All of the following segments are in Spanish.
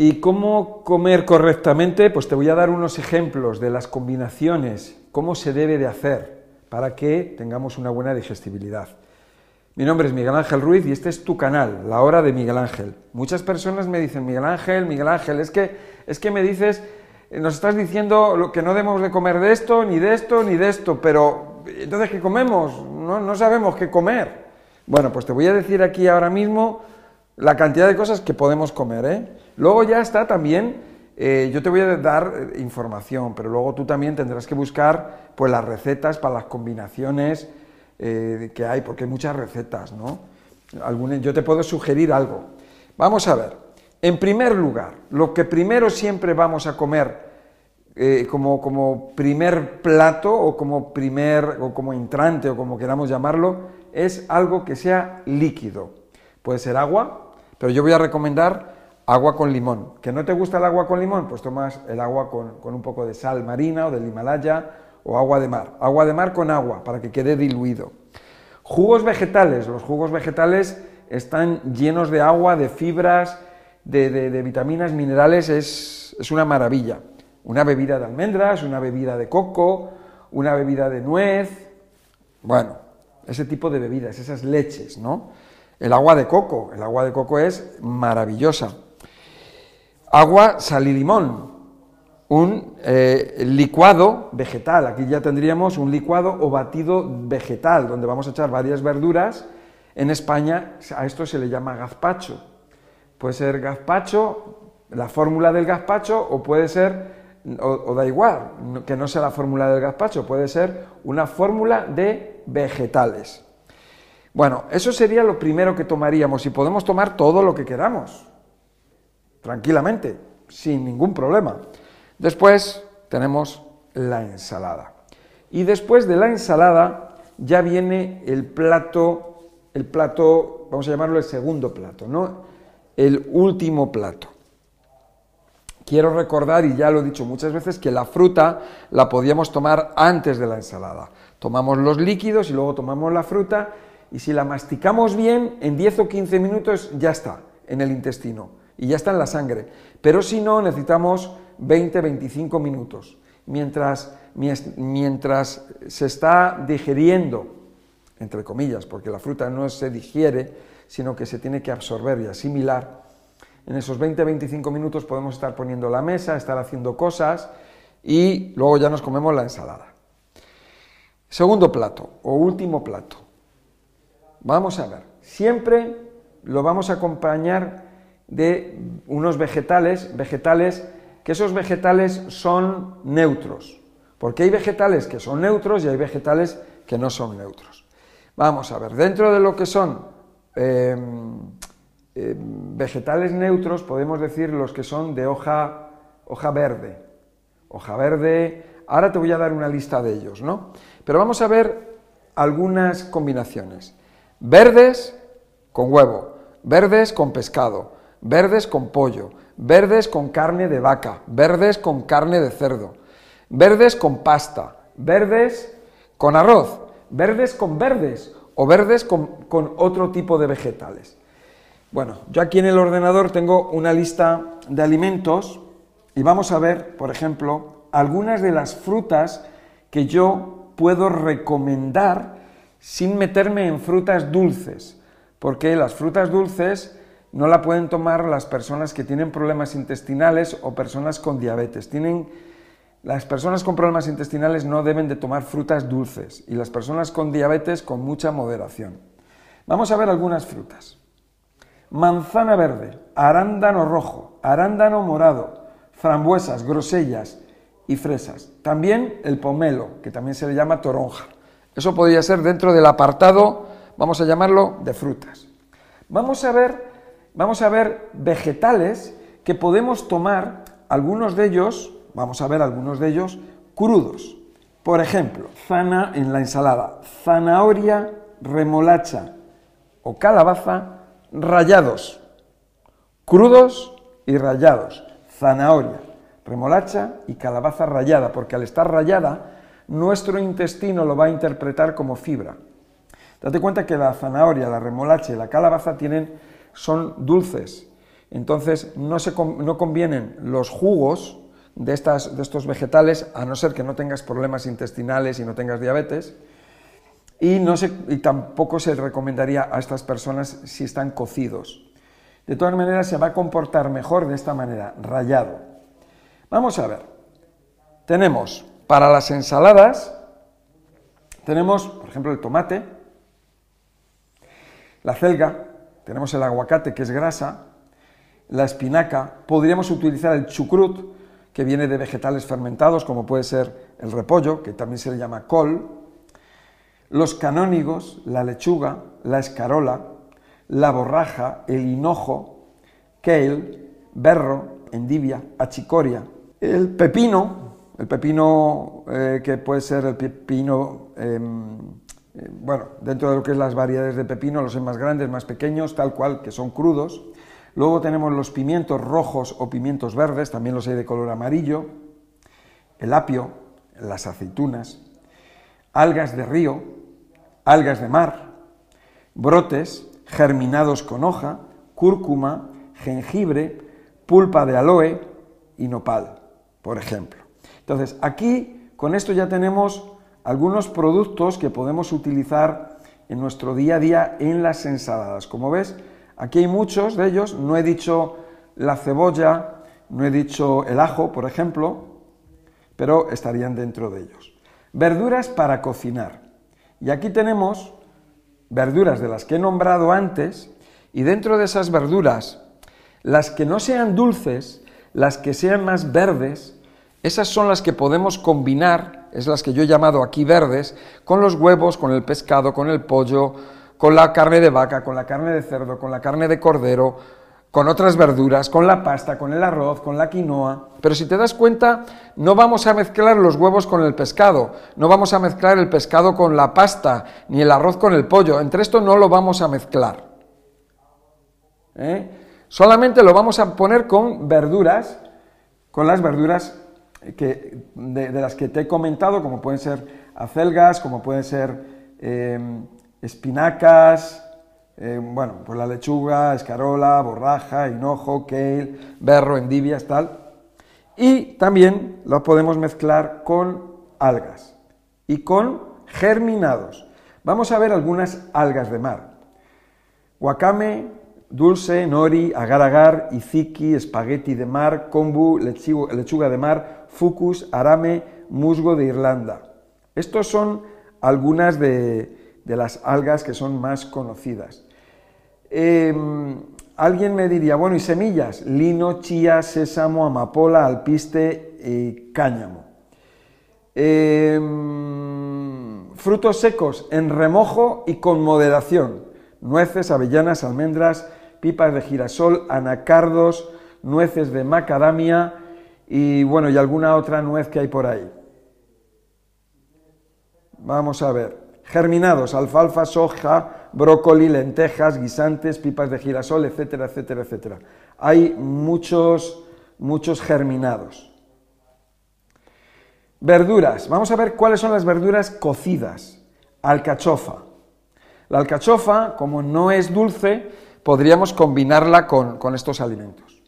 ¿Y cómo comer correctamente? Pues te voy a dar unos ejemplos de las combinaciones, cómo se debe de hacer para que tengamos una buena digestibilidad. Mi nombre es Miguel Ángel Ruiz y este es tu canal, La Hora de Miguel Ángel. Muchas personas me dicen, Miguel Ángel, Miguel Ángel, es que, es que me dices, eh, nos estás diciendo que no debemos de comer de esto, ni de esto, ni de esto, pero entonces ¿qué comemos? No, no sabemos qué comer. Bueno, pues te voy a decir aquí ahora mismo la cantidad de cosas que podemos comer. ¿eh? Luego ya está también, eh, yo te voy a dar eh, información, pero luego tú también tendrás que buscar pues, las recetas para las combinaciones que hay, porque hay muchas recetas, ¿no? yo te puedo sugerir algo. Vamos a ver, en primer lugar, lo que primero siempre vamos a comer como, como primer plato o como primer o como entrante o como queramos llamarlo, es algo que sea líquido. Puede ser agua, pero yo voy a recomendar agua con limón. ¿Que no te gusta el agua con limón? Pues tomas el agua con, un poco de sal marina o del Himalaya o agua de mar. Agua de mar con agua para que quede diluido. Jugos vegetales. Los jugos vegetales están llenos de agua, de fibras, de, vitaminas, minerales. Es, es una maravilla. Una bebida de almendras, una bebida de coco, una bebida de nuez. Bueno, ese tipo de bebidas, esas leches, ¿no? El agua de coco, el agua de coco es maravillosa. Agua, sal y limón, un eh, licuado vegetal. Aquí ya tendríamos un licuado o batido vegetal, donde vamos a echar varias verduras. En España a esto se le llama gazpacho. Puede ser gazpacho, la fórmula del gazpacho, o puede ser, o da igual, que no sea la fórmula del gazpacho, puede ser una fórmula de vegetales. Bueno, eso sería lo primero que tomaríamos y podemos tomar todo lo que queramos, tranquilamente, sin ningún problema. Después tenemos la ensalada. Y después de la ensalada ya viene el plato, el plato, vamos a llamarlo el segundo plato, ¿no? El último plato. Quiero recordar, y ya lo he dicho muchas veces, que la fruta la podíamos tomar antes de la ensalada. Tomamos los líquidos y luego tomamos la fruta y si la masticamos bien, en 10 o 15 minutos ya está en el intestino y ya está en la sangre. Pero si no, necesitamos 20-25 minutos. Mientras, mientras se está digeriendo, entre comillas, porque la fruta no se digiere, sino que se tiene que absorber y asimilar, en esos 20-25 minutos podemos estar poniendo la mesa, estar haciendo cosas y luego ya nos comemos la ensalada. Segundo plato o último plato. Vamos a ver, siempre lo vamos a acompañar de unos vegetales, vegetales que esos vegetales son neutros, porque hay vegetales que son neutros y hay vegetales que no son neutros. Vamos a ver, dentro de lo que son em, em, vegetales neutros, podemos decir los que son de hoja, hoja verde. Hoja verde, ahora te voy a dar una lista de ellos, ¿no? Pero vamos a ver algunas combinaciones. Verdes con huevo, verdes con pescado, verdes con pollo, verdes con carne de vaca, verdes con carne de cerdo, verdes con pasta, verdes con arroz, verdes con verdes o verdes con, con otro tipo de vegetales. Bueno, yo aquí en el ordenador tengo una lista de alimentos y vamos a ver, por ejemplo, algunas de las frutas que yo puedo recomendar sin meterme en frutas dulces, porque las frutas dulces no la pueden tomar las personas que tienen problemas intestinales o personas con diabetes. Tienen, las personas con problemas intestinales no deben de tomar frutas dulces y las personas con diabetes con mucha moderación. Vamos a ver algunas frutas. Manzana verde, arándano rojo, arándano morado, frambuesas, grosellas y fresas. También el pomelo, que también se le llama toronja. Eso podría ser dentro del apartado, vamos a llamarlo, de frutas. Vamos a ver, vamos a ver vegetales que podemos tomar, algunos de ellos, vamos a ver algunos de ellos, crudos. Por ejemplo, zana en la ensalada, zanahoria, remolacha o calabaza rallados, crudos y rallados, zanahoria, remolacha y calabaza rallada, porque al estar rallada nuestro intestino lo va a interpretar como fibra. Date cuenta que la zanahoria, la remolacha y la calabaza tienen, son dulces, Entonces no, se, no convienen los jugos de, estas, de estos vegetales, a no ser que no tengas problemas intestinales y no tengas diabetes, y, no y tampoco se recomendaría a estas personas si están cocidos. De todas maneras, se va a comportar mejor de esta manera, rayado. Vamos a ver. Tenemos para las ensaladas, tenemos, por ejemplo, el tomate, la celga, tenemos el aguacate, que es grasa, la espinaca, podríamos utilizar el chucrut, que viene de vegetales fermentados, como puede ser el repollo, que también se le llama col, los canónigos, la lechuga, la escarola, la borraja, el hinojo, kale, berro, endivia, achicoria, el pepino, el pepino eh, que puede ser el pepino, em, bueno, dentro de lo que es las variedades de pepino, los hay más grandes, más pequeños, tal cual, que son crudos. Luego tenemos los pimientos rojos o pimientos verdes, también los hay de color amarillo, el apio, las aceitunas, algas de río, algas de mar, brotes, germinados con hoja, cúrcuma, jengibre, pulpa de aloe y nopal, por ejemplo. Entonces, aquí con esto ya tenemos algunos productos que podemos utilizar en nuestro día a día en las ensaladas. Como ves, aquí hay muchos de ellos, no he dicho la cebolla, no he dicho el ajo, por ejemplo, pero estarían dentro de ellos. Verduras para cocinar. Y aquí tenemos verduras de las que he nombrado antes, y dentro de esas verduras, las que no sean dulces, las que sean más verdes, esas son las que podemos combinar, es las que yo he llamado aquí verdes, con los huevos, con el pescado, con el pollo, con la carne de vaca, con la carne de cerdo, con la carne de cordero, con otras verduras, con la pasta, con el arroz, con la quinoa. Pero si te das cuenta, no vamos a mezclar los huevos con el pescado, no vamos a mezclar el pescado con la pasta, ni el arroz con el pollo. Entre esto no lo vamos a mezclar. ¿Eh? Solamente lo vamos a poner con verduras, con las verduras que, de, las que te he comentado, como pueden ser acelgas, como pueden ser eh, espinacas, eh, bueno, pues la lechuga, escarola, borraja, hinojo, kale, berro, endivias, tal. Y también lo podemos mezclar con algas y con germinados. Vamos a ver algunas algas de mar. Wakame, dulce, nori, agar-agar, iziki, espagueti de mar, kombu, lechuga de mar, fucus, arame, musgo de Irlanda. Estos son algunas de las algas que son más conocidas. Em, alguien me diría, bueno, ¿y semillas? Lino, chía, sésamo, amapola, alpiste y cáñamo. Em, frutos secos en remojo y con moderación. Nueces, avellanas, almendras, pipas de girasol, anacardos, nueces de macadamia y bueno, y alguna otra nuez que hay por ahí. Vamos a ver. Germinados, alfalfa, soja, brócoli, lentejas, guisantes, pipas de girasol, etcétera, etcétera, etcétera. Hay muchos, muchos germinados. Verduras. Vamos a ver cuáles son las verduras cocidas. Alcachofa. La alcachofa, como no es dulce, podríamos combinarla con, estos alimentos.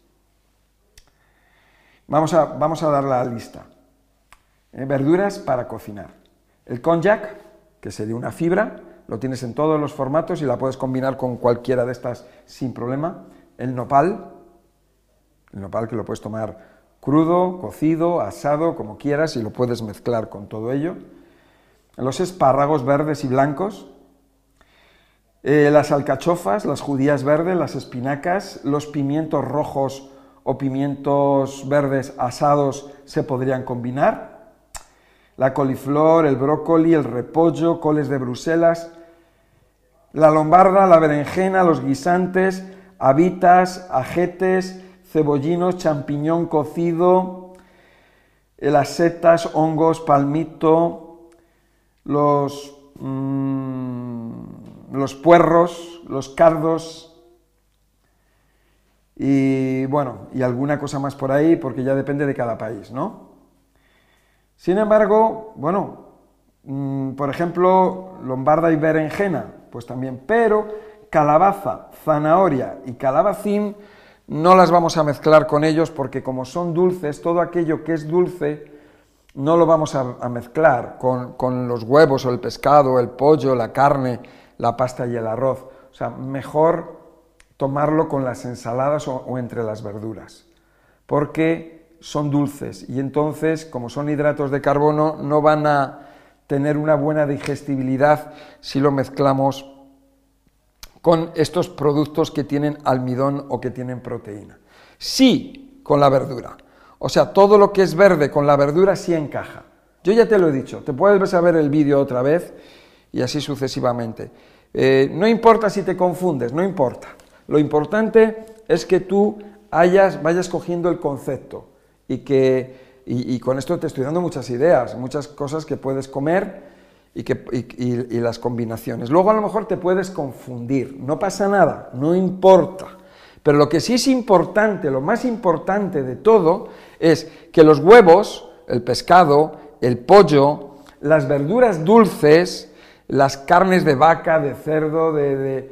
Vamos a, vamos a dar la lista. Eh, verduras para cocinar. El konjac, que sería una fibra, lo tienes en todos los formatos y la puedes combinar con cualquiera de estas sin problema. El nopal, el nopal que lo puedes tomar crudo, cocido, asado, como quieras y lo puedes mezclar con todo ello. Los espárragos verdes y blancos, eh, las alcachofas, las judías verdes, las espinacas, los pimientos rojos o pimientos verdes asados se podrían combinar, la coliflor, el brócoli, el repollo, coles de Bruselas, la lombarda, la berenjena, los guisantes, habitas, ajetes, cebollinos, champiñón cocido, las setas, hongos, palmito, los, mm, los puerros, los cardos y bueno, y alguna cosa más por ahí porque ya depende de cada país, ¿no? Sin embargo, bueno, mm, por ejemplo, lombarda y berenjena, pues también, pero calabaza, zanahoria y calabacín no las vamos a mezclar con ellos porque como son dulces, todo aquello que es dulce no lo vamos a, mezclar con, los huevos o el pescado, el pollo, la carne, la pasta y el arroz. O sea, mejor tomarlo con las ensaladas o entre las verduras, porque son dulces y entonces, como son hidratos de carbono, no van a tener una buena digestibilidad si lo mezclamos con estos productos que tienen almidón o que tienen proteína. Sí, con la verdura. O sea, todo lo que es verde con la verdura sí encaja. Yo ya te lo he dicho, te puedes ver el vídeo otra vez y así sucesivamente. Eh, no importa si te confundes, no importa. Lo importante es que tú vayas cogiendo el concepto y que y, con esto te estoy dando muchas ideas, muchas cosas que puedes comer y, que, y, las combinaciones. Luego a lo mejor te puedes confundir, no pasa nada, no importa. Pero lo que sí es importante, lo más importante de todo, es que los huevos, el pescado, el pollo, las verduras dulces, las carnes de vaca, de cerdo, eh,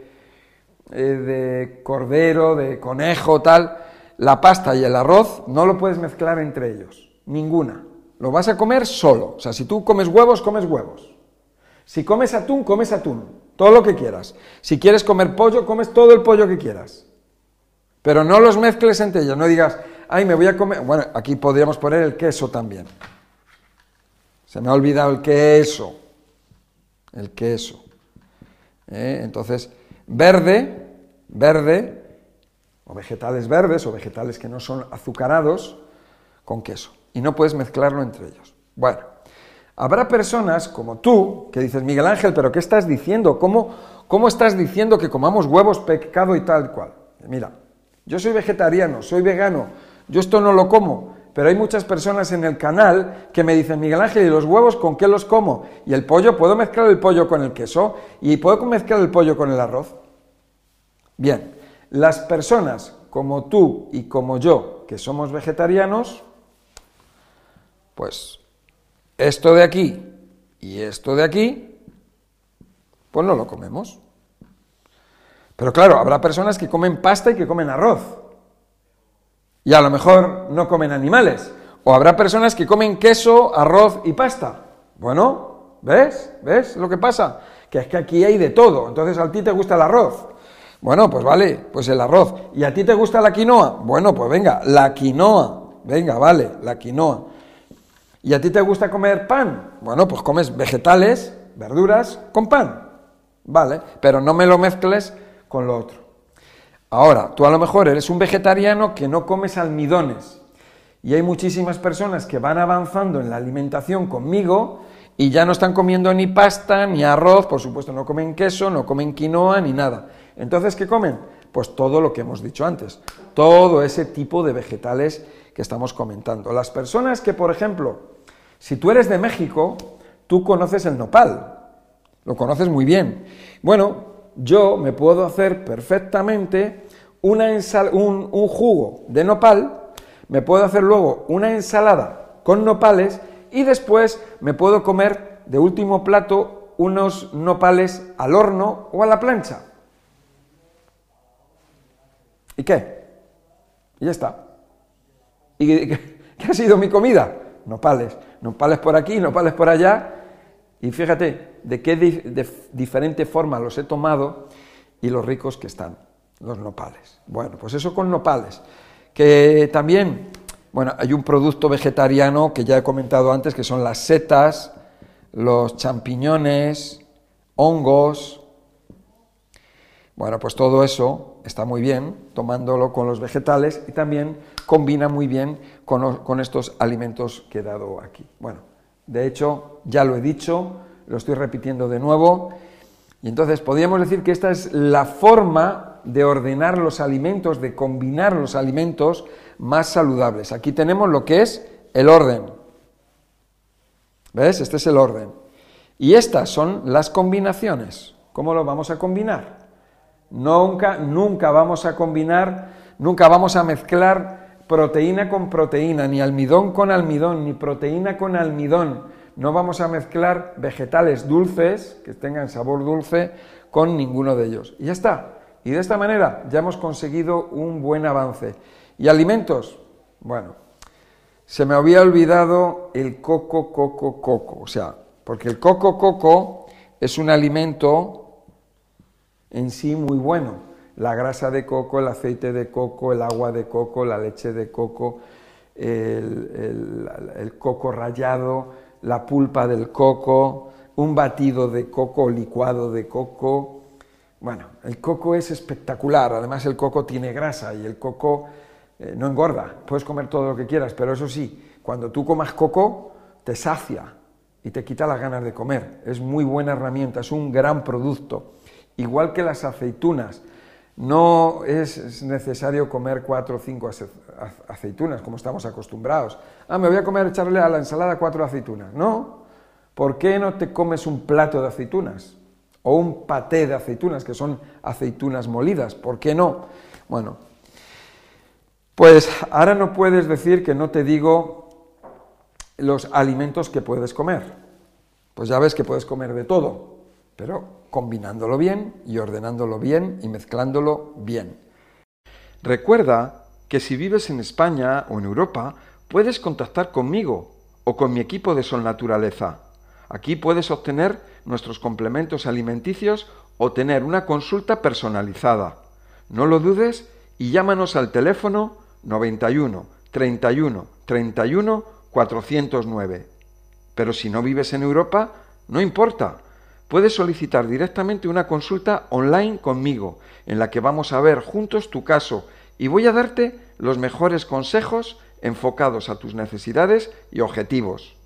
de cordero, de conejo, tal, la pasta y el arroz, no lo puedes mezclar entre ellos. Ninguna. Lo vas a comer solo. O sea, si tú comes huevos, comes huevos. Si comes atún, comes atún. Todo lo que quieras. Si quieres comer pollo, comes todo el pollo que quieras. Pero no los mezcles entre ellos. No digas, ay, me voy a comer. Bueno, aquí podríamos poner el queso también. Se me ha olvidado el queso. El queso. ¿Eh? Entonces, verde, verde, o vegetales verdes, o vegetales que no son azucarados, con queso y no puedes mezclarlo entre ellos. Bueno, habrá personas como tú que dices, Miguel Ángel, pero ¿qué estás diciendo? ¿Cómo, cómo estás diciendo que comamos huevos, pecado y tal cual? Mira, yo soy vegetariano, soy vegano, yo esto no lo como, pero hay muchas personas en el canal que me dicen, Miguel Ángel, ¿y los huevos con qué los como? ¿Y el pollo? ¿Puedo mezclar el pollo con el queso? ¿Y puedo mezclar el pollo con el arroz? Bien, las personas como tú y como yo, que somos vegetarianos, pues esto de aquí y esto de aquí, pues no lo comemos. Pero claro, habrá personas que comen pasta y que comen arroz. Y a lo mejor no comen animales. O habrá personas que comen queso, arroz y pasta. Bueno, ¿ves? ¿Ves lo que pasa? Que es que aquí hay de todo. Entonces a ti te gusta el arroz. Bueno, pues vale, pues el arroz. ¿Y a ti te gusta la quinoa? Bueno, pues venga, la quinoa. Venga, vale, la quinoa. ¿Y a ti te gusta comer pan? Bueno, pues comes vegetales, verduras con pan. Vale, pero no me lo mezcles con lo otro. Ahora, tú a lo mejor eres un vegetariano que no comes almidones. Y hay muchísimas personas que van avanzando en la alimentación conmigo y ya no están comiendo ni pasta, ni arroz, por supuesto, no comen queso, no comen quinoa, ni nada. Entonces, ¿qué comen? Pues todo lo que hemos dicho antes, todo ese tipo de vegetales que estamos comentando. Las personas que, por ejemplo, si tú eres de México, tú conoces el nopal, lo conoces muy bien. Bueno, yo me puedo hacer perfectamente una un, un jugo de nopal, me puedo hacer luego una ensalada con nopales y después me puedo comer de último plato unos nopales al horno o a la plancha. ¿Y qué? Y ya está. ¿Y qué, ha sido mi comida? Nopales. Nopales por aquí, nopales por allá. Y fíjate de qué de diferente forma los he tomado y los ricos que están, los nopales. Bueno, pues eso con nopales. Que también, bueno, hay un producto vegetariano que ya he comentado antes, que son las setas, los champiñones, hongos. Bueno, pues todo eso está muy bien, tomándolo con los vegetales y también combina muy bien con, estos alimentos que he dado aquí. Bueno, de hecho, ya lo he dicho, lo estoy repitiendo de nuevo, y entonces podríamos decir que esta es la forma de ordenar los alimentos, de combinar los alimentos más saludables. Aquí tenemos lo que es el orden. ¿Ves? Este es el orden. Y estas son las combinaciones. ¿Cómo lo vamos a combinar? Nunca, nunca vamos a combinar, nunca vamos a mezclar proteína con proteína, ni almidón con almidón, ni proteína con almidón. No vamos a mezclar vegetales dulces, que tengan sabor dulce, con ninguno de ellos. Y ya está. Y de esta manera ya hemos conseguido un buen avance. ¿Y alimentos? Bueno, se me había olvidado el coco, coco, coco. O sea, porque el coco, coco es un alimento en sí muy bueno la grasa de coco, el aceite de coco, el agua de coco, la leche de coco, el, coco rallado, la pulpa del coco, un batido de coco licuado de coco. Bueno, el coco es espectacular, además el coco tiene grasa y el coco eh, no engorda, puedes comer todo lo que quieras, pero eso sí, cuando tú comas coco te sacia y te quita las ganas de comer. Es muy buena herramienta, es un gran producto. Igual que las aceitunas, no es necesario comer cuatro o cinco aceitunas, como estamos acostumbrados. Ah, me voy a comer, echarle a la ensalada cuatro aceitunas. No. ¿Por qué no te comes un plato de aceitunas? O un paté de aceitunas, que son aceitunas molidas. ¿Por qué no? Bueno, pues ahora no puedes decir que no te digo los alimentos que puedes comer. Pues ya ves que puedes comer de todo, pero combinándolo bien y ordenándolo bien y mezclándolo bien. Recuerda que si vives en España o en Europa, puedes contactar conmigo o con mi equipo de Sol Naturaleza. Aquí puedes obtener nuestros complementos alimenticios o tener una consulta personalizada. No lo dudes y llámanos al teléfono 91 31 31 409. Pero si no vives en Europa, no importa puedes solicitar directamente una consulta online conmigo, en la que vamos a ver juntos tu caso y voy a darte los mejores consejos enfocados a tus necesidades y objetivos.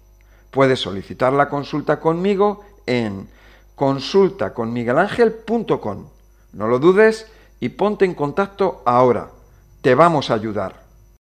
Puedes solicitar la consulta conmigo en consultaconmiguelangel.com. No lo dudes y ponte en contacto ahora. Te vamos a ayudar.